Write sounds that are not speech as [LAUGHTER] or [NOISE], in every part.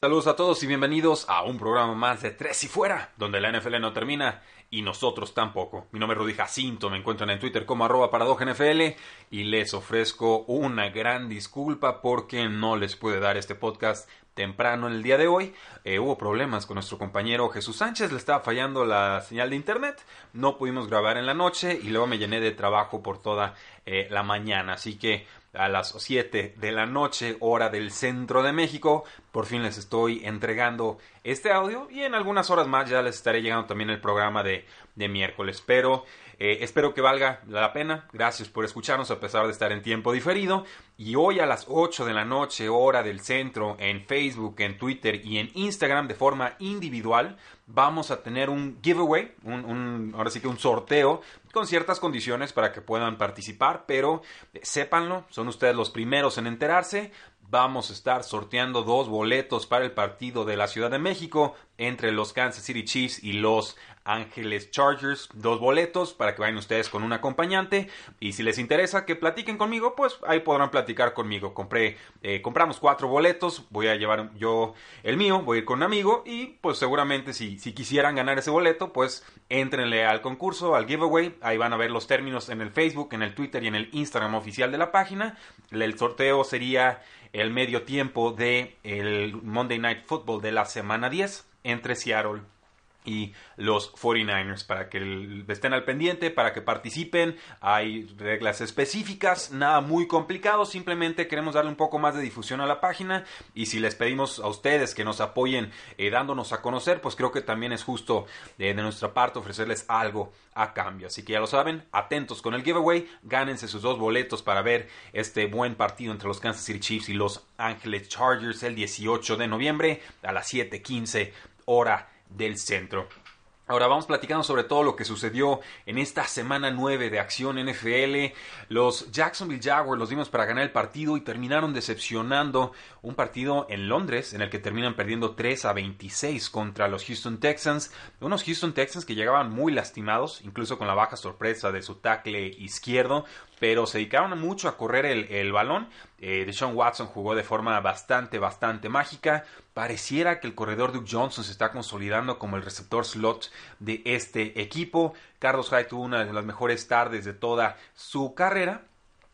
Saludos a todos y bienvenidos a un programa más de Tres y Fuera, donde la NFL no termina y nosotros tampoco. Mi nombre es Rudy Jacinto, me encuentran en Twitter como arroba NFL y les ofrezco una gran disculpa porque no les pude dar este podcast temprano en el día de hoy. Eh, hubo problemas con nuestro compañero Jesús Sánchez, le estaba fallando la señal de internet, no pudimos grabar en la noche y luego me llené de trabajo por toda eh, la mañana, así que a las 7 de la noche, hora del centro de México. Por fin les estoy entregando este audio y en algunas horas más ya les estaré llegando también el programa de, de miércoles. Pero eh, espero que valga la pena. Gracias por escucharnos a pesar de estar en tiempo diferido. Y hoy a las 8 de la noche, hora del centro, en Facebook, en Twitter y en Instagram de forma individual, vamos a tener un giveaway, un, ahora sí que un sorteo con ciertas condiciones para que puedan participar, pero eh, sépanlo, son ustedes los primeros en enterarse. Vamos a estar sorteando dos boletos para el partido de la Ciudad de México entre los Kansas City Chiefs y los Ángeles Chargers, dos boletos para que vayan ustedes con un acompañante y si les interesa que platiquen conmigo, pues ahí podrán platicar conmigo. Compré, eh, compramos cuatro boletos, voy a llevar yo el mío, voy a ir con un amigo y pues seguramente si, si quisieran ganar ese boleto, pues entrenle al concurso, al giveaway, ahí van a ver los términos en el Facebook, en el Twitter y en el Instagram oficial de la página. El sorteo sería el medio tiempo de Monday Night Football de la semana 10 entre Seattle y los 49ers para que estén al pendiente, para que participen. Hay reglas específicas, nada muy complicado, simplemente queremos darle un poco más de difusión a la página y si les pedimos a ustedes que nos apoyen eh, dándonos a conocer, pues creo que también es justo de nuestra parte ofrecerles algo a cambio. Así que ya lo saben, atentos con el giveaway, gánense sus dos boletos para ver este buen partido entre los Kansas City Chiefs y los Ángeles Chargers el 18 de noviembre a las 7:15 hora del centro. Ahora vamos platicando sobre todo lo que sucedió en esta semana 9 de acción NFL. Los Jacksonville Jaguars los dimos para ganar el partido y terminaron decepcionando un partido en Londres en el que terminan perdiendo 3 a 26 contra los Houston Texans. Unos Houston Texans que llegaban muy lastimados, incluso con la baja sorpresa de su tackle izquierdo pero se dedicaron mucho a correr el, balón. Eh, Deshaun Watson jugó de forma bastante, bastante mágica. Pareciera que el corredor Duke Johnson se está consolidando como el receptor slot de este equipo. Carlos Hyde tuvo una de las mejores tardes de toda su carrera.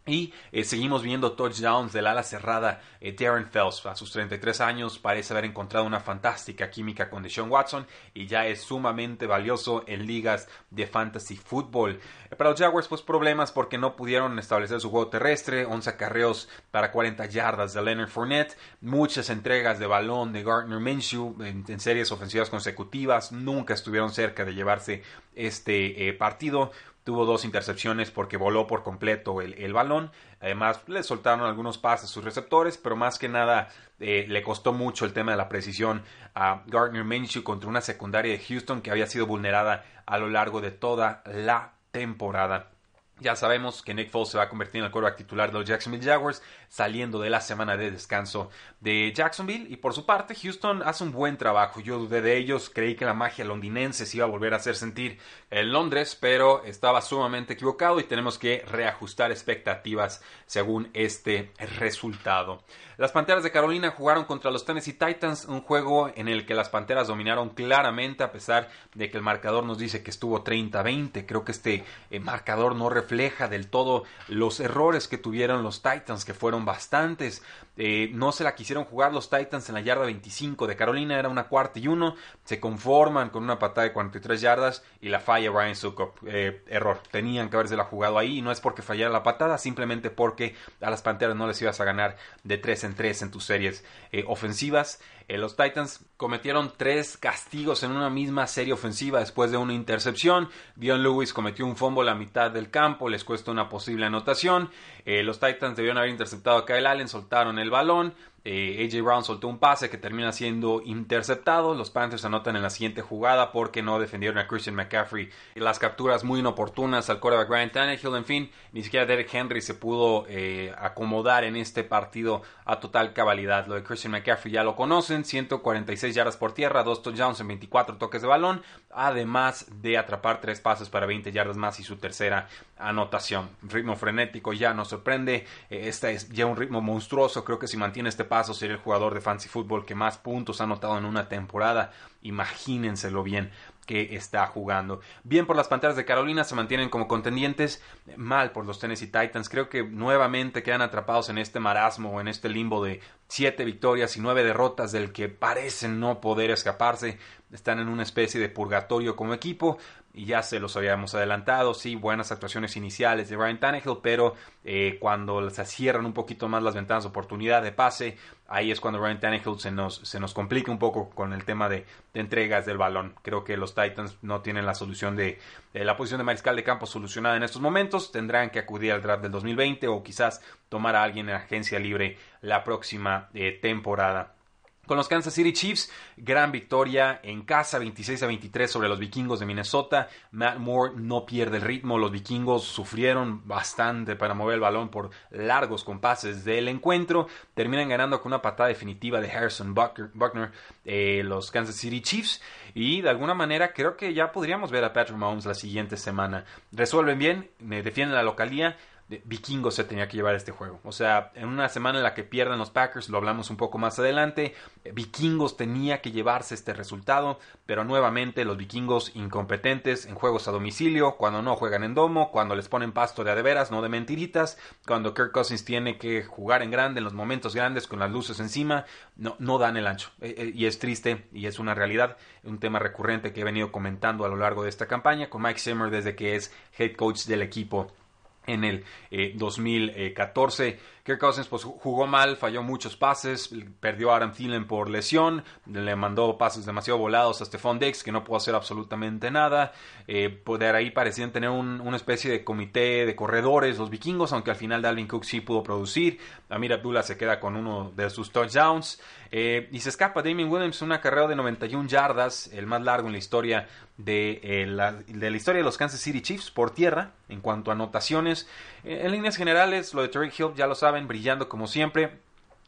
Y eh, seguimos viendo touchdowns del ala cerrada eh, Darren Phelps. A sus 33 años parece haber encontrado una fantástica química con Deshaun Watson y ya es sumamente valioso en ligas de fantasy football. Eh, para los Jaguars, pues problemas porque no pudieron establecer su juego terrestre. 11 acarreos para 40 yardas de Leonard Fournette. Muchas entregas de balón de Gardner Minshew en, series ofensivas consecutivas. Nunca estuvieron cerca de llevarse este partido tuvo dos intercepciones porque voló por completo el, balón. Además, le soltaron algunos pases a sus receptores, pero más que nada eh, le costó mucho el tema de la precisión a Gardner Minshew contra una secundaria de Houston que había sido vulnerada a lo largo de toda la temporada. Ya sabemos que Nick Foles se va a convertir en el quarterback titular de los Jacksonville Jaguars, saliendo de la semana de descanso de Jacksonville. Y por su parte, Houston hace un buen trabajo. Yo dudé de ellos, creí que la magia londinense se iba a volver a hacer sentir en Londres, pero estaba sumamente equivocado y tenemos que reajustar expectativas según este resultado. Las Panteras de Carolina jugaron contra los Tennessee Titans, un juego en el que las Panteras dominaron claramente, a pesar de que el marcador nos dice que estuvo 30-20. Creo que este eh, marcador no refleja del todo los errores que tuvieron los Titans, que fueron bastantes. Eh, no se la quisieron jugar los Titans en la yarda 25 de Carolina, era una cuarta y uno. Se conforman con una patada de 43 yardas y la falla Ryan Sukop. Eh, error, tenían que haberse la jugado ahí y no es porque fallara la patada, simplemente porque a las Panteras no les ibas a ganar de 3 en 3 en tus series eh, ofensivas. Eh, los Titans cometieron tres castigos en una misma serie ofensiva después de una intercepción. Dion Lewis cometió un fumble a mitad del campo, les cuesta una posible anotación. Eh, los Titans debieron haber interceptado a Kyle Allen, soltaron el balón. Eh, AJ Brown soltó un pase que termina siendo interceptado. Los Panthers anotan en la siguiente jugada porque no defendieron a Christian McCaffrey. Las capturas muy inoportunas al quarterback Ryan Tannehill. En fin, ni siquiera Derek Henry se pudo eh, acomodar en este partido a total cabalidad. Lo de Christian McCaffrey ya lo conocen. 146 yardas por tierra, dos touchdowns en 24 toques de balón. Además de atrapar tres pases para 20 yardas más y su tercera anotación. Ritmo frenético ya nos sorprende. Este es ya un ritmo monstruoso. Creo que si mantiene este paso sería el jugador de fantasy fútbol que más puntos ha anotado en una temporada. Imagínenselo bien que está jugando. Bien por las Panteras de Carolina, se mantienen como contendientes. Mal por los Tennessee Titans. Creo que nuevamente quedan atrapados en este marasmo en este limbo de siete victorias y nueve derrotas del que parecen no poder escaparse. Están en una especie de purgatorio como equipo y ya se los habíamos adelantado, sí, buenas actuaciones iniciales de Ryan Tannehill, pero eh, cuando se cierran un poquito más las ventanas de oportunidad de pase, ahí es cuando Ryan Tannehill se nos, se nos complica un poco con el tema de, entregas del balón. Creo que los Titans no tienen la solución de, la posición de mariscal de campo solucionada en estos momentos, tendrán que acudir al draft del 2020 o quizás tomar a alguien en agencia libre la próxima eh, temporada. Con los Kansas City Chiefs, gran victoria en casa, 26 a 23 sobre los vikingos de Minnesota. Matt Moore no pierde el ritmo, los vikingos sufrieron bastante para mover el balón por largos compases del encuentro. Terminan ganando con una patada definitiva de Harrison Buckner, eh, los Kansas City Chiefs. Y de alguna manera creo que ya podríamos ver a Patrick Mahomes la siguiente semana. Resuelven bien, defienden la localía Vikingos se tenía que llevar este juego. O sea, en una semana en la que pierden los Packers, lo hablamos un poco más adelante, Vikingos tenía que llevarse este resultado, pero nuevamente los Vikingos incompetentes en juegos a domicilio, cuando no juegan en domo, cuando les ponen pasto de adeveras, no de mentiritas, cuando Kirk Cousins tiene que jugar en grande en los momentos grandes con las luces encima, no, no dan el ancho. Eh, eh, y es triste y es una realidad, un tema recurrente que he venido comentando a lo largo de esta campaña con Mike Zimmer desde que es head coach del equipo en el 2014. Kirk Cousins pues, jugó mal, falló muchos pases, perdió a Aaron Thielen por lesión, le mandó pases demasiado volados a Stephon Dex que no pudo hacer absolutamente nada. Eh, pues, ahí parecían tener una especie de comité de corredores los vikingos, aunque al final Dalvin Cook sí pudo producir. Amir Abdullah se queda con uno de sus touchdowns. Eh, y se escapa Damien Williams, una carrera de 91 yardas, el más largo en la historia de, eh, la, de la historia de los Kansas City Chiefs por tierra en cuanto a anotaciones. En líneas generales, lo de Tariq Hill ya lo saben brillando como siempre.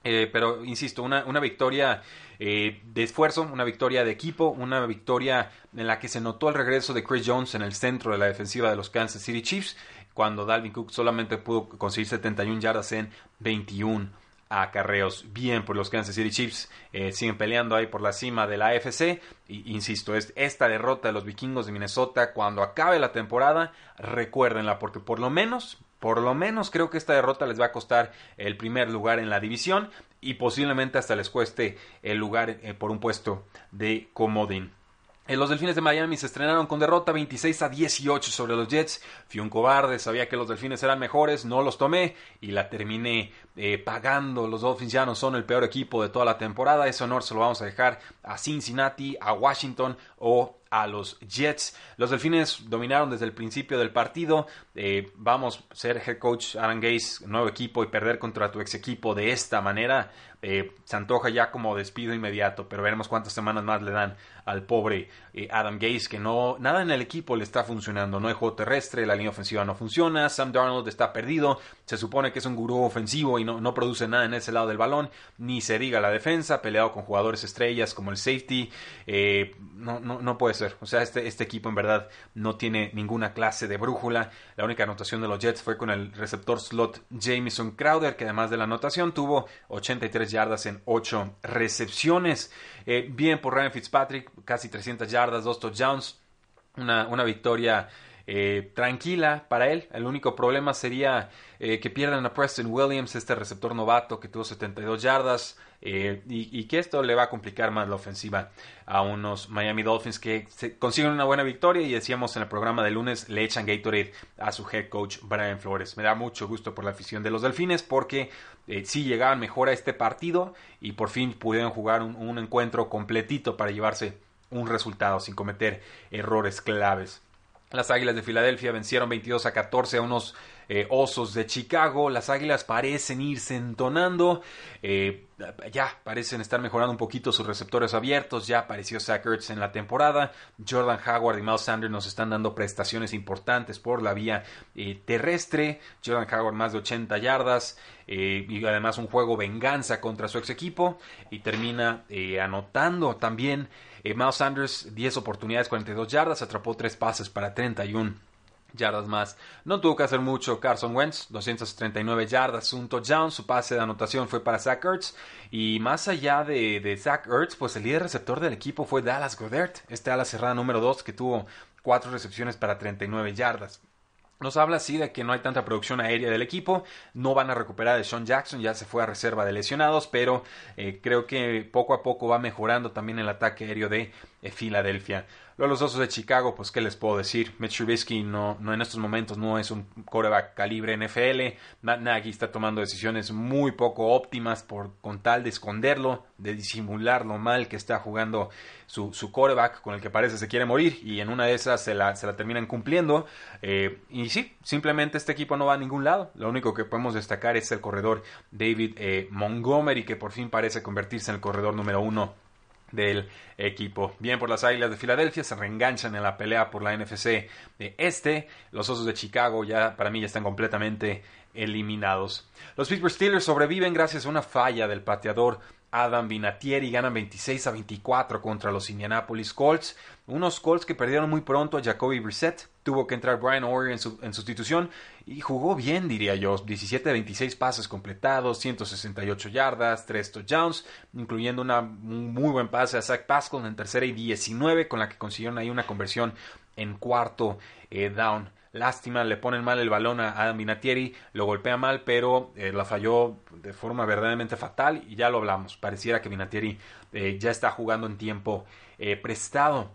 Eh, pero insisto, una, una victoria eh, de esfuerzo, una victoria de equipo, una victoria en la que se notó el regreso de Chris Jones en el centro de la defensiva de los Kansas City Chiefs, cuando Dalvin Cook solamente pudo conseguir 71 yardas en 21 acarreos. Bien por los Kansas City Chiefs, eh, siguen peleando ahí por la cima de la AFC. Insisto, es esta derrota de los vikingos de Minnesota, cuando acabe la temporada, recuérdenla, porque por lo menos por lo menos creo que esta derrota les va a costar el primer lugar en la división y posiblemente hasta les cueste el lugar eh, por un puesto de comodín. Eh, los Delfines de Miami se estrenaron con derrota 26 a 18 sobre los Jets. Fui un cobarde, sabía que los Delfines eran mejores, no los tomé y la terminé eh, pagando. Los Dolphins ya no son el peor equipo de toda la temporada. Ese honor se lo vamos a dejar a Cincinnati, a Washington o a los Jets. Los Delfines dominaron desde el principio del partido. Eh, vamos, ser head coach Aaron Gase, nuevo equipo y perder contra tu ex equipo de esta manera eh, se antoja ya como despido inmediato, pero veremos cuántas semanas más le dan al pobre eh, Adam Gase, que no, nada en el equipo le está funcionando, no hay juego terrestre, la línea ofensiva no funciona, Sam Darnold está perdido, se supone que es un gurú ofensivo y no, no produce nada en ese lado del balón, ni se diga la defensa, peleado con jugadores estrellas como el safety, eh, no, no, no puede ser, o sea, este, este equipo en verdad no tiene ninguna clase de brújula, la única anotación de los Jets fue con el receptor slot Jamison Crowder, que además de la anotación tuvo 83 yardas en 8 recepciones. Eh, bien por Ryan Fitzpatrick, casi 300 yardas, dos touchdowns. Una, una victoria eh, tranquila para él. El único problema sería eh, que pierdan a Preston Williams, este receptor novato que tuvo 72 yardas. Eh, y, que esto le va a complicar más la ofensiva a unos Miami Dolphins que consiguen una buena victoria y decíamos en el programa de lunes le echan Gatorade a su head coach Brian Flores. Me da mucho gusto por la afición de los Delfines porque sí llegaban mejor a este partido y por fin pudieron jugar un encuentro completito para llevarse un resultado sin cometer errores claves. Las Águilas de Filadelfia vencieron 22 a 14 a unos eh, Osos de Chicago. Las Águilas parecen irse entonando. Eh, ya parecen estar mejorando un poquito sus receptores abiertos. Ya apareció Zach Ertz en la temporada. Jordan Howard y Miles Sanders nos están dando prestaciones importantes por la vía eh, terrestre. Jordan Howard más de 80 yardas. y además un juego venganza contra su ex equipo. Y termina anotando también eh, Miles Sanders, 10 oportunidades, 42 yardas, atrapó 3 pases para 31 yardas más. No tuvo que hacer mucho Carson Wentz, 239 yardas, un touchdown. Su pase de anotación fue para Zach Ertz. Y más allá de, de Zach Ertz, pues el líder receptor del equipo fue Dallas Goddard, este ala cerrada número 2 que tuvo 4 recepciones para 39 yardas. Nos habla así de que no hay tanta producción aérea del equipo, no van a recuperar a Sean Jackson, ya se fue a reserva de lesionados, pero eh, creo que poco a poco va mejorando también el ataque aéreo de eh, Filadelfia los Osos de Chicago, pues qué les puedo decir. Mitch Trubisky no, no en estos momentos no es un coreback calibre NFL. Matt Nagy está tomando decisiones muy poco óptimas por con tal de esconderlo, de disimular lo mal que está jugando su, su coreback con el que parece se quiere morir y en una de esas se la, se la terminan cumpliendo. Eh, y sí, simplemente este equipo no va a ningún lado. Lo único que podemos destacar es el corredor David eh, Montgomery que por fin parece convertirse en el corredor número uno del equipo. Bien por las Águilas de Filadelfia, se reenganchan en la pelea por la NFC de este. Los Osos de Chicago ya para mí ya están completamente eliminados. Los Pittsburgh Steelers sobreviven gracias a una falla del pateador Adam Vinatieri ganan 26 a 24 contra los Indianapolis Colts. Unos Colts que perdieron muy pronto a Jacoby Brissett. Tuvo que entrar Brian O'Reilly en, sustitución y jugó bien, diría yo. 17 de 26 pases completados, 168 yardas, 3 touchdowns, incluyendo una, un muy buen pase a Zach Pascal en tercera y 19, con la que consiguieron ahí una conversión en cuarto eh, down. Lástima, le ponen mal el balón a Adam Vinatieri, lo golpea mal, pero eh, la falló de forma verdaderamente fatal y ya lo hablamos. Pareciera que Vinatieri eh, ya está jugando en tiempo eh, prestado.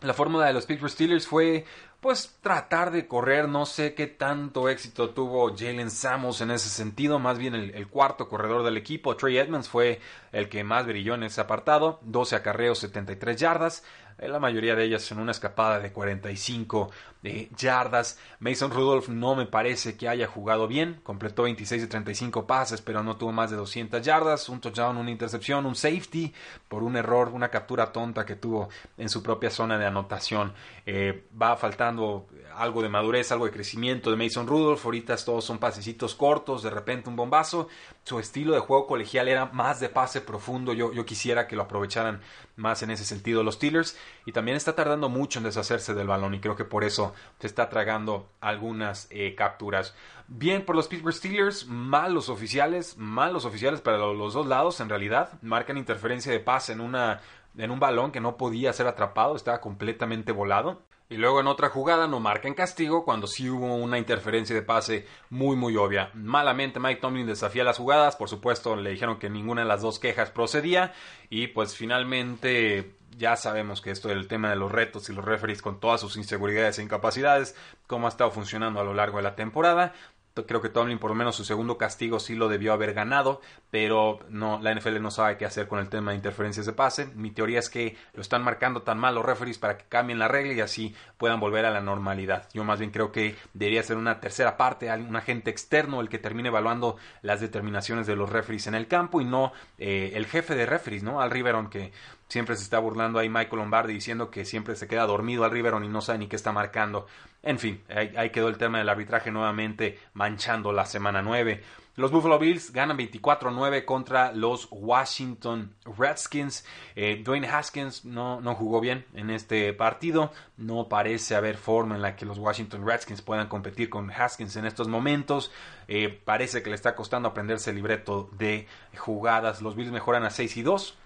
La fórmula de los Pittsburgh Steelers fue pues tratar de correr, no sé qué tanto éxito tuvo Jalen Samos en ese sentido, más bien el, cuarto corredor del equipo, Trey Edmonds fue el que más brilló en ese apartado, 12 acarreos, 73 yardas, la mayoría de ellas en una escapada de 45 de yardas. Mason Rudolph no me parece que haya jugado bien, completó 26 de 35 pases, pero no tuvo más de 200 yardas, un touchdown, una intercepción, un safety por un error, una captura tonta que tuvo en su propia zona de anotación. Eh, va faltando algo de madurez, algo de crecimiento de Mason Rudolph. Ahorita todos son pasecitos cortos, de repente un bombazo. Su estilo de juego colegial era más de pase profundo. Yo, yo quisiera que lo aprovecharan más en ese sentido los Steelers. Y también está tardando mucho en deshacerse del balón y creo que por eso se está tragando algunas eh, capturas. Bien por los Pittsburgh Steelers, malos oficiales, malos oficiales para los dos lados en realidad. Marcan interferencia de pase en una en un balón que no podía ser atrapado, estaba completamente volado. Y luego en otra jugada no marcan castigo cuando sí hubo una interferencia de pase muy muy obvia. Malamente Mike Tomlin desafía las jugadas, por supuesto le dijeron que ninguna de las dos quejas procedía y pues finalmente ya sabemos que esto del tema de los retos y los referees con todas sus inseguridades e incapacidades, cómo ha estado funcionando a lo largo de la temporada, Creo que Tomlin por lo menos su segundo castigo sí lo debió haber ganado, pero no, la NFL no sabe qué hacer con el tema de interferencias de pase. Mi teoría es que lo están marcando tan mal los referees para que cambien la regla y así puedan volver a la normalidad. Yo más bien creo que debería ser una tercera parte, un agente externo el que termine evaluando las determinaciones de los referees en el campo y no eh, el jefe de referees, ¿no? Al Riveron que siempre se está burlando ahí Michael Lombardi diciendo que siempre se queda dormido al Riveron y no sabe ni qué está marcando. En fin, ahí, quedó el tema del arbitraje nuevamente manchando la semana 9. Los Buffalo Bills ganan 24-9 contra los Washington Redskins. Eh, Dwayne Haskins no, no, jugó bien en este partido. No parece haber forma en la que los Washington Redskins puedan competir con Haskins en estos momentos. Eh, parece que le está costando aprenderse el libreto de jugadas. Los Bills mejoran a 6 y 2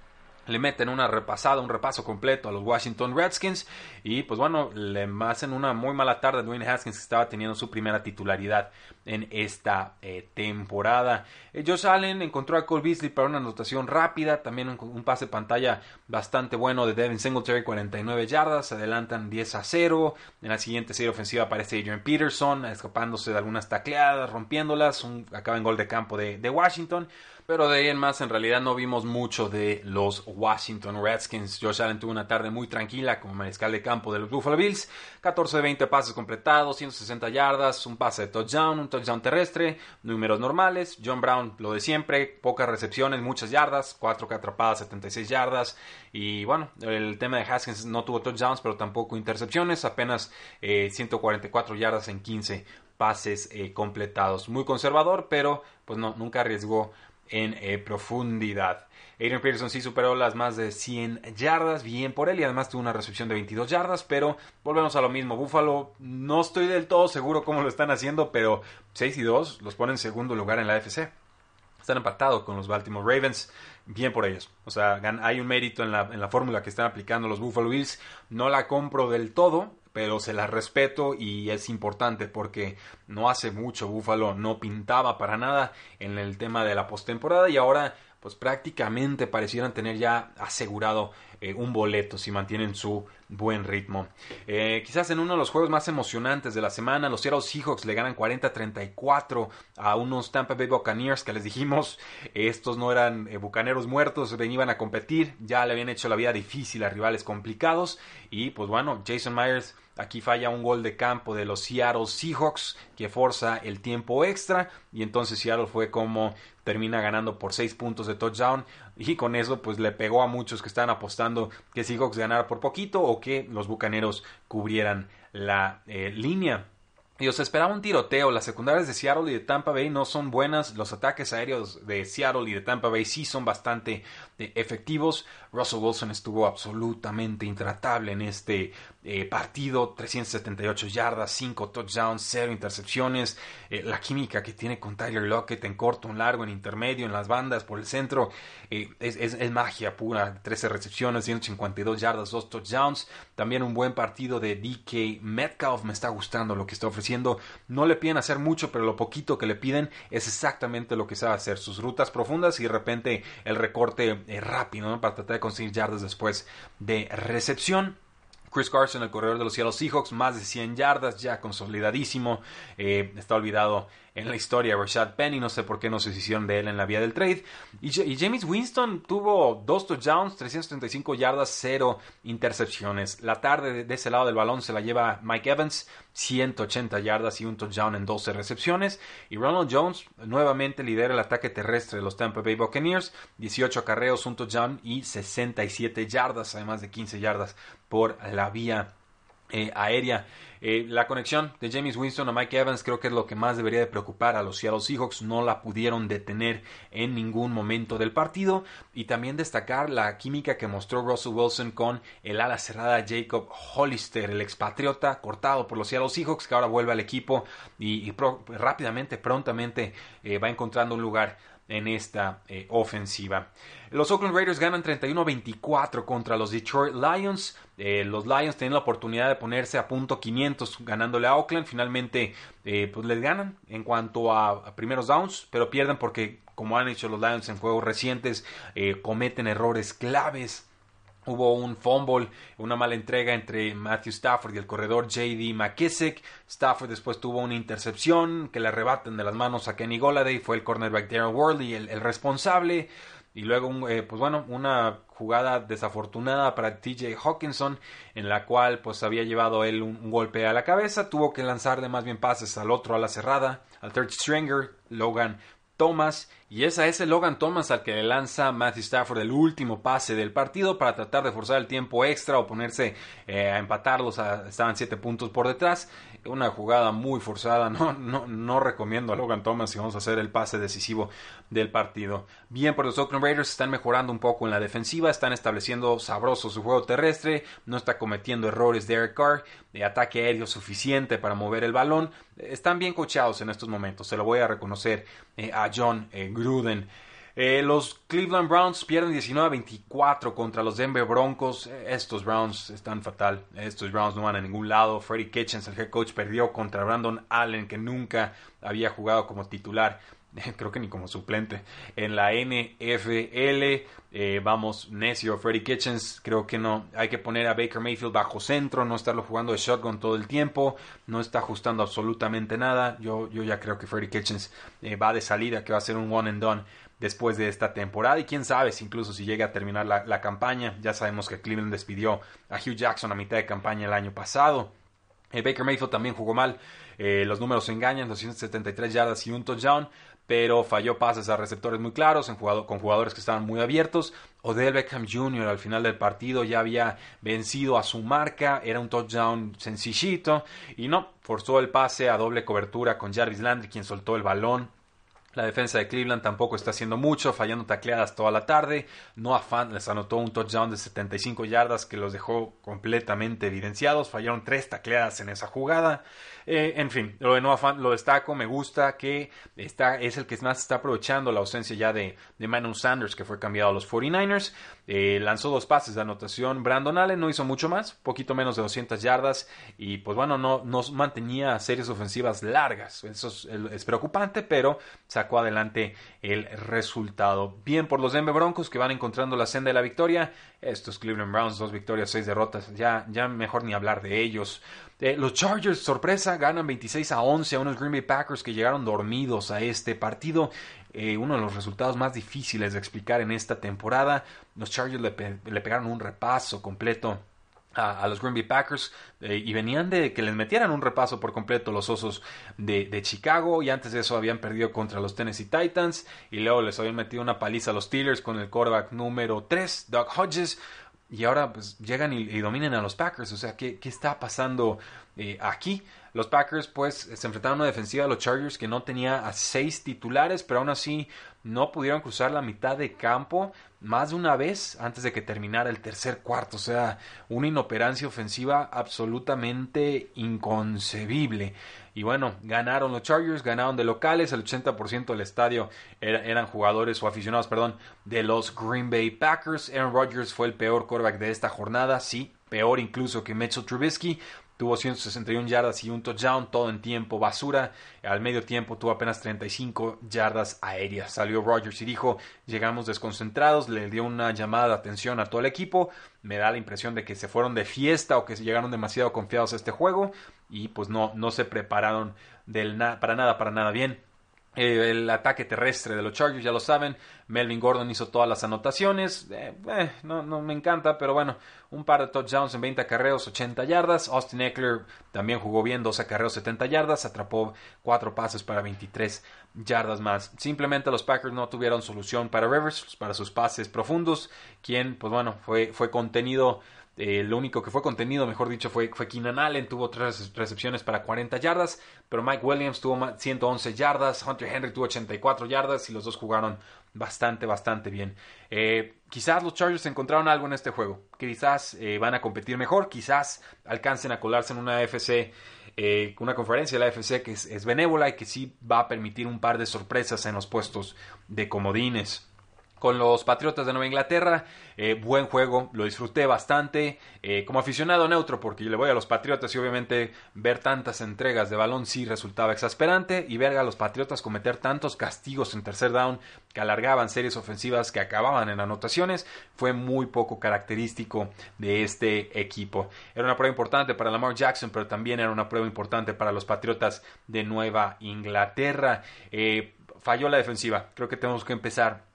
le meten una repasada, un repaso completo a los Washington Redskins y pues bueno, le hacen una muy mala tarde a Dwayne Haskins que estaba teniendo su primera titularidad en esta eh, temporada. Eh, Josh Allen encontró a Cole Beasley para una anotación rápida, también un, pase pantalla bastante bueno de Devin Singletary, 49 yardas, se adelantan 10 a 0. En la siguiente serie ofensiva aparece Adrian Peterson, escapándose de algunas tacleadas, rompiéndolas, un, acaba en gol de campo de, de Washington. Pero de ahí en más, en realidad no vimos mucho de los Washington Redskins. Josh Allen tuvo una tarde muy tranquila como mariscal de campo de los Buffalo Bills. 14 de 20 pases completados, 160 yardas, un pase de touchdown, un touchdown terrestre, números normales. John Brown, lo de siempre, pocas recepciones, muchas yardas, 4 atrapadas, 76 yardas. Y bueno, el tema de Haskins no tuvo touchdowns, pero tampoco intercepciones, apenas 144 eh, yardas en 15 pases eh, completados. Muy conservador, pero pues no, nunca arriesgó en eh, profundidad. Adrian Peterson sí superó las más de 100 yardas, bien por él, y además tuvo una recepción de 22 yardas, pero volvemos a lo mismo. Buffalo, no estoy del todo seguro cómo lo están haciendo, pero 6 y 2 los ponen en segundo lugar en la FC. Están empatados con los Baltimore Ravens, bien por ellos. O sea, hay un mérito en la, en la fórmula que están aplicando los Buffalo Bills. No la compro del todo, pero se la respeto y es importante porque no hace mucho Buffalo no pintaba para nada en el tema de la postemporada y ahora pues prácticamente parecieran tener ya asegurado eh, un boleto si mantienen su buen ritmo. Eh, quizás en uno de los juegos más emocionantes de la semana, los Seattle Seahawks le ganan 40-34 a unos Tampa Bay Buccaneers que les dijimos, estos no eran eh, bucaneros muertos, venían a competir, ya le habían hecho la vida difícil a rivales complicados y pues bueno, Jason Myers Aquí falla un gol de campo de los Seattle Seahawks que forza el tiempo extra y entonces Seattle fue como termina ganando por 6 puntos de touchdown y con eso pues le pegó a muchos que estaban apostando que Seahawks ganara por poquito o que los Bucaneros cubrieran la eh, línea. Y os esperaba un tiroteo. Las secundarias de Seattle y de Tampa Bay no son buenas. Los ataques aéreos de Seattle y de Tampa Bay sí son bastante eh, efectivos. Russell Wilson estuvo absolutamente intratable en este eh, partido. 378 yardas, 5 touchdowns, 0 intercepciones. Eh, la química que tiene con Tyler Lockett en corto, en largo, en intermedio, en las bandas, por el centro. Es, es, magia pura. 13 recepciones, 152 yardas, 2 touchdowns. También un buen partido de DK Metcalf. Me está gustando lo que está ofreciendo no le piden hacer mucho, pero lo poquito que le piden es exactamente lo que sabe hacer, sus rutas profundas y de repente el recorte eh, rápido para tratar de conseguir yardas después de recepción. Chris Carson, el corredor de los Seattle Seahawks, más de 100 yardas, ya consolidadísimo. Eh, está olvidado en la historia Rashad Penny, no sé por qué no se hicieron de él en la vía del trade. Y, James Winston tuvo dos touchdowns, 335 yardas, cero intercepciones. La tarde de, ese lado del balón se la lleva Mike Evans, 180 yardas y un touchdown en 12 recepciones. Y Ronald Jones nuevamente lidera el ataque terrestre de los Tampa Bay Buccaneers, 18 acarreos, un touchdown y 67 yardas, además de 15 yardas por la vía eh, aérea. Eh, la conexión de James Winston a Mike Evans creo que es lo que más debería de preocupar a los Seattle Seahawks. No la pudieron detener en ningún momento del partido. Y también destacar la química que mostró Russell Wilson con el ala cerrada Jacob Hollister, el expatriota cortado por los Seattle Seahawks, que ahora vuelve al equipo y, rápidamente, prontamente eh, va encontrando un lugar en esta eh, ofensiva. Los Oakland Raiders ganan 31-24 contra los Detroit Lions. Eh, los Lions tienen la oportunidad de ponerse a punto 500 ganándole a Oakland. Finalmente, eh, pues les ganan en cuanto a, primeros downs, pero pierden porque, como han hecho los Lions en juegos recientes, cometen errores claves Hubo un fumble, una mala entrega entre Matthew Stafford y el corredor JD McKissick. Stafford después tuvo una intercepción que le arrebatan de las manos a Kenny Goladay. Fue el cornerback Darren Worley el, el responsable. Y luego, eh, pues bueno, una jugada desafortunada para TJ Hawkinson, en la cual pues había llevado él un, golpe a la cabeza. Tuvo que lanzar de más bien pases al otro a la cerrada, al third stringer, Logan Thomas y es a ese Logan Thomas al que le lanza Matthew Stafford el último pase del partido para tratar de forzar el tiempo extra o ponerse eh, a empatarlos. estaban siete puntos por detrás. Una jugada muy forzada. [LAUGHS] No, no, no recomiendo a Logan Thomas si vamos a hacer el pase decisivo del partido. Bien por los Oakland Raiders. Están mejorando un poco en la defensiva. Están estableciendo sabroso su juego terrestre. No está cometiendo errores Derek Carr. De ataque aéreo suficiente para mover el balón. Están bien cochados en estos momentos. Se lo voy a reconocer eh, a John Gruden. Eh, los Cleveland Browns pierden 19-24 contra los Denver Broncos. Eh, estos Browns están fatal. Estos Browns no van a ningún lado. Freddie Kitchens, el head coach, perdió contra Brandon Allen, que nunca había jugado como titular. [LAUGHS] Creo que ni como suplente en la NFL. Eh, vamos, necio, Freddie Kitchens. Creo que no. Hay que poner a Baker Mayfield bajo centro, no estarlo jugando de shotgun todo el tiempo. No está ajustando absolutamente nada. Yo, yo ya creo que Freddie Kitchens va de salida, que va a ser un one and done después de esta temporada y quién sabe si incluso si llega a terminar la, campaña. Ya sabemos que Cleveland despidió a Hugh Jackson a mitad de campaña el año pasado. Eh, Baker Mayfield también jugó mal. Eh, los números engañan, 273 yardas y un touchdown, pero falló pases a receptores muy claros en con jugadores que estaban muy abiertos. Odell Beckham Jr. al final del partido ya había vencido a su marca, era un touchdown sencillito y no, forzó el pase a doble cobertura con Jarvis Landry quien soltó el balón la defensa de Cleveland tampoco está haciendo mucho, fallando tacleadas toda la tarde. Noah Fant les anotó un touchdown de 75 yardas que los dejó completamente evidenciados. Fallaron tres tacleadas en esa jugada. Eh, en fin, lo de Noah Fant lo destaco, me gusta que está, es el que más está aprovechando la ausencia ya de, de Sanders, que fue cambiado a los 49ers. Eh, lanzó dos pases de anotación. Brandon Allen no hizo mucho más, poquito menos de 200 yardas. Y pues bueno, no, no mantenía series ofensivas largas. Eso es, preocupante, pero sacó adelante el resultado. Bien por los Denver Broncos que van encontrando la senda de la victoria. Estos Cleveland Browns, dos victorias, seis derrotas. Ya, ya mejor ni hablar de ellos. Eh, los Chargers, sorpresa, ganan 26 a 11 a unos Green Bay Packers que llegaron dormidos a este partido. Eh, uno de los resultados más difíciles de explicar en esta temporada. Los Chargers le, pegaron un repaso completo a, los Green Bay Packers eh, y venían de que les metieran un repaso por completo los Osos de, Chicago y antes de eso habían perdido contra los Tennessee Titans y luego les habían metido una paliza a los Steelers con el quarterback número 3, Doug Hodges y ahora pues llegan y, dominen a los Packers. O sea, ¿qué, qué está pasando eh, aquí? Los Packers pues se enfrentaron a una defensiva de los Chargers que no tenía a seis titulares, pero aún así no pudieron cruzar la mitad de campo más de una vez antes de que terminara el tercer cuarto. O sea, una inoperancia ofensiva absolutamente inconcebible. Y bueno, ganaron los Chargers, ganaron de locales, el 80% del estadio eran jugadores o aficionados, perdón, de los Green Bay Packers. Aaron Rodgers fue el peor quarterback de esta jornada, sí, peor incluso que Mitchell Trubisky. Tuvo 161 yardas y un touchdown, todo en tiempo basura. Al medio tiempo tuvo apenas 35 yardas aéreas. Salió Rodgers y dijo, llegamos desconcentrados, le dio una llamada de atención a todo el equipo. Me da la impresión de que se fueron de fiesta o que llegaron demasiado confiados a este juego y pues no, no se prepararon para nada, para nada bien. Eh, el ataque terrestre de los Chargers, ya lo saben. Melvin Gordon hizo todas las anotaciones. Eh, eh, no, me encanta, pero bueno, un par de touchdowns en 20 acarreos, 80 yardas. Austin Eckler también jugó bien, 12 acarreos, 70 yardas. Atrapó 4 pases para 23 yardas más. Simplemente los Packers no tuvieron solución para Rivers, para sus pases profundos, quien, pues bueno, fue, fue contenido eh, lo único que fue contenido, mejor dicho, fue, fue Keenan Allen, tuvo tres recepciones para 40 yardas, pero Mike Williams tuvo 111 yardas, Hunter Henry tuvo 84 yardas y los dos jugaron bastante, bastante bien. Eh, quizás los Chargers encontraron algo en este juego, quizás eh, van a competir mejor, quizás alcancen a colarse en una FC, una conferencia de la FC que es, es benévola y que sí va a permitir un par de sorpresas en los puestos de comodines con los Patriotas de Nueva Inglaterra. Eh, buen juego, lo disfruté bastante. Eh, como aficionado neutro, porque yo le voy a los Patriotas y obviamente ver tantas entregas de balón sí resultaba exasperante. Y ver a los Patriotas cometer tantos castigos en tercer down que alargaban series ofensivas que acababan en anotaciones fue muy poco característico de este equipo. Era una prueba importante para Lamar Jackson, pero también era una prueba importante para los Patriotas de Nueva Inglaterra. Eh, falló la defensiva. Creo que tenemos que empezar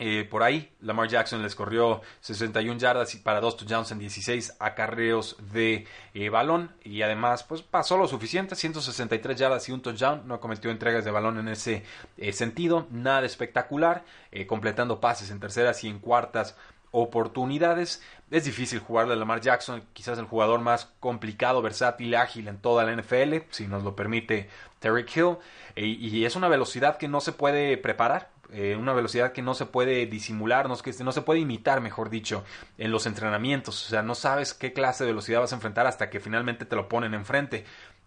eh, por ahí, Lamar Jackson les corrió 61 yardas para dos touchdowns en 16 acarreos de eh, balón. Y además pues pasó lo suficiente, 163 yardas y un touchdown, no cometió entregas de balón en ese eh, sentido, nada espectacular, completando pases en terceras y en cuartas oportunidades. Es difícil jugarle a Lamar Jackson, quizás el jugador más complicado, versátil, ágil en toda la NFL, si nos lo permite Terry Hill, y es una velocidad que no se puede preparar eh, una velocidad que no se puede disimular, no, no se puede imitar, mejor dicho, en los entrenamientos. O sea, no sabes qué clase de velocidad vas a enfrentar hasta que finalmente te lo ponen enfrente.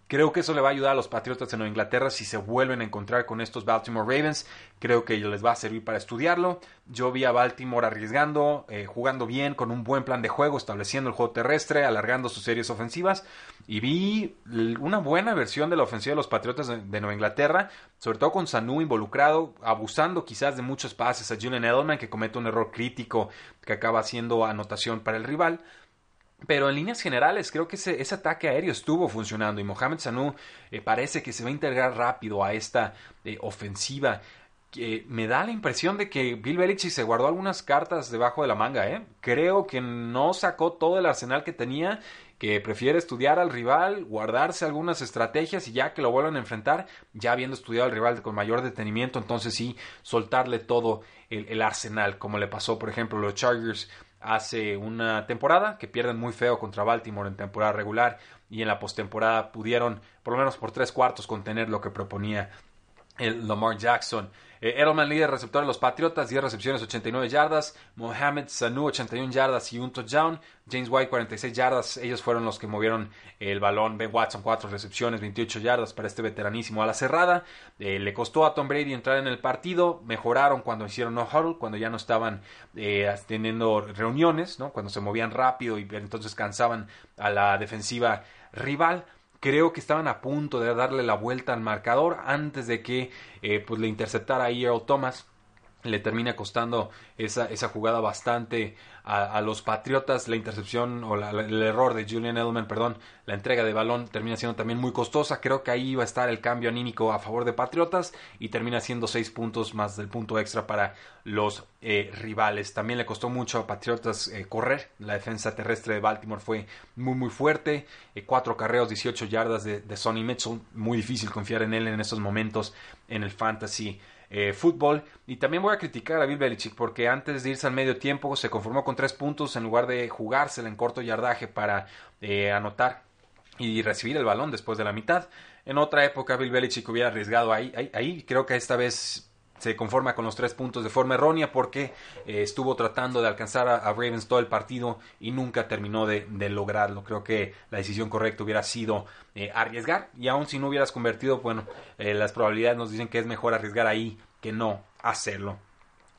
Creo que eso le va a ayudar a los Patriotas de Nueva Inglaterra si se vuelven a encontrar con estos Baltimore Ravens. Creo que les va a servir para estudiarlo. Yo vi a Baltimore arriesgando, eh, jugando bien, con un buen plan de juego, estableciendo el juego terrestre, alargando sus series ofensivas. Y vi una buena versión de la ofensiva de los Patriotas de, Nueva Inglaterra, sobre todo con Sanu involucrado, abusando quizás de muchos pases a Julian Edelman, que comete un error crítico que acaba siendo anotación para el rival. Pero en líneas generales creo que ese, ataque aéreo estuvo funcionando y Mohamed Sanu eh, parece que se va a integrar rápido a esta eh, ofensiva. que me da la impresión de que Bill Belichick se guardó algunas cartas debajo de la manga. ¿eh? Creo que no sacó todo el arsenal que tenía, que prefiere estudiar al rival, guardarse algunas estrategias y ya que lo vuelvan a enfrentar, ya habiendo estudiado al rival con mayor detenimiento, entonces sí, soltarle todo el, el arsenal, como le pasó por ejemplo a los Chargers hace una temporada que pierden muy feo contra Baltimore en temporada regular y en la postemporada pudieron por lo menos por tres cuartos contener lo que proponía el Lamar Jackson. Eh, Edelman, líder receptor de los Patriotas, 10 recepciones, 89 yardas. Mohamed Sanu, 81 yardas y un touchdown. James White, 46 yardas. Ellos fueron los que movieron el balón. Ben Watson, 4 recepciones, 28 yardas para este veteranísimo a la cerrada. Eh, le costó a Tom Brady entrar en el partido. Mejoraron cuando hicieron no huddle, cuando ya no estaban eh, teniendo reuniones, ¿no? cuando se movían rápido y entonces cansaban a la defensiva rival creo que estaban a punto de darle la vuelta al marcador antes de que eh, pues le interceptara a Earl Thomas le termina costando esa, esa jugada bastante a, los Patriotas. La intercepción o el error de Julian Edelman, perdón, la entrega de balón termina siendo también muy costosa. Creo que ahí va a estar el cambio anímico a favor de Patriotas y termina siendo seis puntos más del punto extra para los eh, rivales. También le costó mucho a Patriotas eh, correr. La defensa terrestre de Baltimore fue muy muy fuerte. Eh, cuatro carreos, 18 yardas de, de Sonny Mitchell. Muy difícil confiar en él en estos momentos en el fantasy eh, fútbol. Y también voy a criticar a Bill Belichick porque antes de irse al medio tiempo se conformó con tres puntos en lugar de jugársela en corto yardaje para eh, anotar y recibir el balón después de la mitad. En otra época Bill Belichick hubiera arriesgado ahí, ahí, creo que esta vez se conforma con los tres puntos de forma errónea porque eh, estuvo tratando de alcanzar a, Ravens todo el partido y nunca terminó de, lograrlo. Creo que la decisión correcta hubiera sido eh, arriesgar y aun si no hubieras convertido, bueno, eh, las probabilidades nos dicen que es mejor arriesgar ahí que no hacerlo.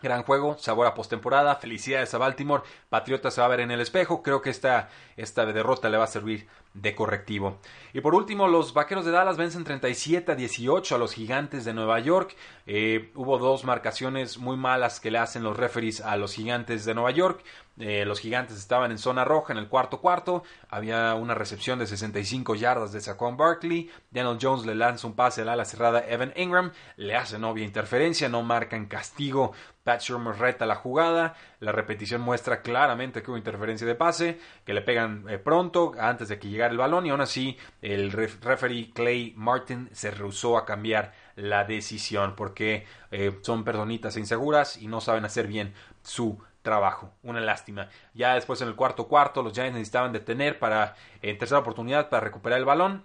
Gran juego, sabor a postemporada, felicidades a Baltimore, Patriota se va a ver en el espejo, creo que esta, esta derrota le va a servir de correctivo. Y por último, los Vaqueros de Dallas vencen 37 a 18 a los Gigantes de Nueva York. Eh, hubo dos marcaciones muy malas que le hacen los referees a los Gigantes de Nueva York. Eh, los gigantes estaban en zona roja en el cuarto cuarto. Había una recepción de 65 yardas de Saquon Barkley. Daniel Jones le lanza un pase al ala cerrada Evan Ingram. Le hace novia interferencia. No marcan castigo. Pat Shermer reta la jugada. La repetición muestra claramente que hubo interferencia de pase. Que le pegan eh, pronto antes de que llegara el balón. Y aún así el referee Clay Martin se rehusó a cambiar la decisión. Porque eh, son personitas inseguras y no saben hacer bien su trabajo. Una lástima. Ya después en el cuarto cuarto los Giants necesitaban detener para en tercera oportunidad para recuperar el balón.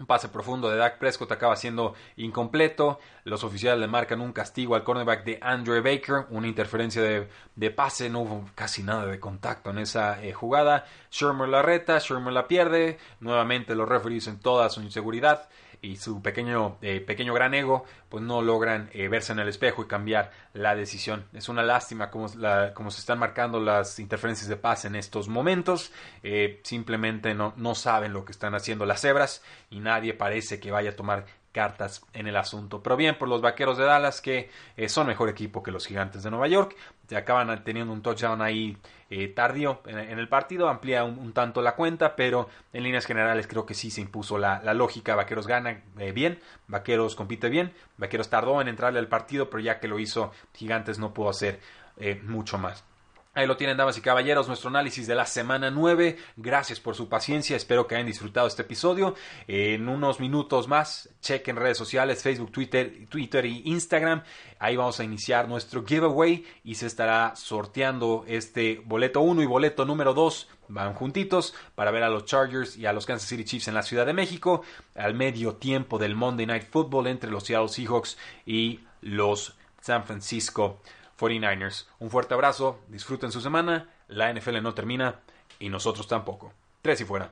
Un pase profundo de Dak Prescott acaba siendo incompleto. Los oficiales le marcan un castigo al cornerback de Andrew Baker. Una interferencia de, pase. No hubo casi nada de contacto en esa eh, jugada. Shermer la reta. Shermer la pierde. Nuevamente los referees en toda su inseguridad y su pequeño, eh, pequeño gran ego, pues no logran eh, verse en el espejo y cambiar la decisión. Es una lástima como, como se están marcando las interferencias de paz en estos momentos. Eh, simplemente no, no saben lo que están haciendo las cebras y nadie parece que vaya a tomar cartas en el asunto. Pero bien, por los vaqueros de Dallas, que son mejor equipo que los gigantes de Nueva York, se acaban teniendo un touchdown ahí eh, tardío en, el partido, amplía un, tanto la cuenta, pero en líneas generales creo que sí se impuso la, lógica. Vaqueros gana eh, bien, Vaqueros compite bien, Vaqueros tardó en entrarle al partido, pero ya que lo hizo, Gigantes no pudo hacer mucho más. Ahí lo tienen, damas y caballeros, nuestro análisis de la semana 9. Gracias por su paciencia, espero que hayan disfrutado este episodio. En unos minutos más, chequen redes sociales, Facebook, Twitter, Twitter y Instagram. Ahí vamos a iniciar nuestro giveaway y se estará sorteando este boleto 1 y boleto número 2. Van juntitos para ver a los Chargers y a los Kansas City Chiefs en la Ciudad de México al medio tiempo del Monday Night Football entre los Seattle Seahawks y los San Francisco 49ers. Un fuerte abrazo, disfruten su semana, la NFL no termina y nosotros tampoco. Tres y fuera.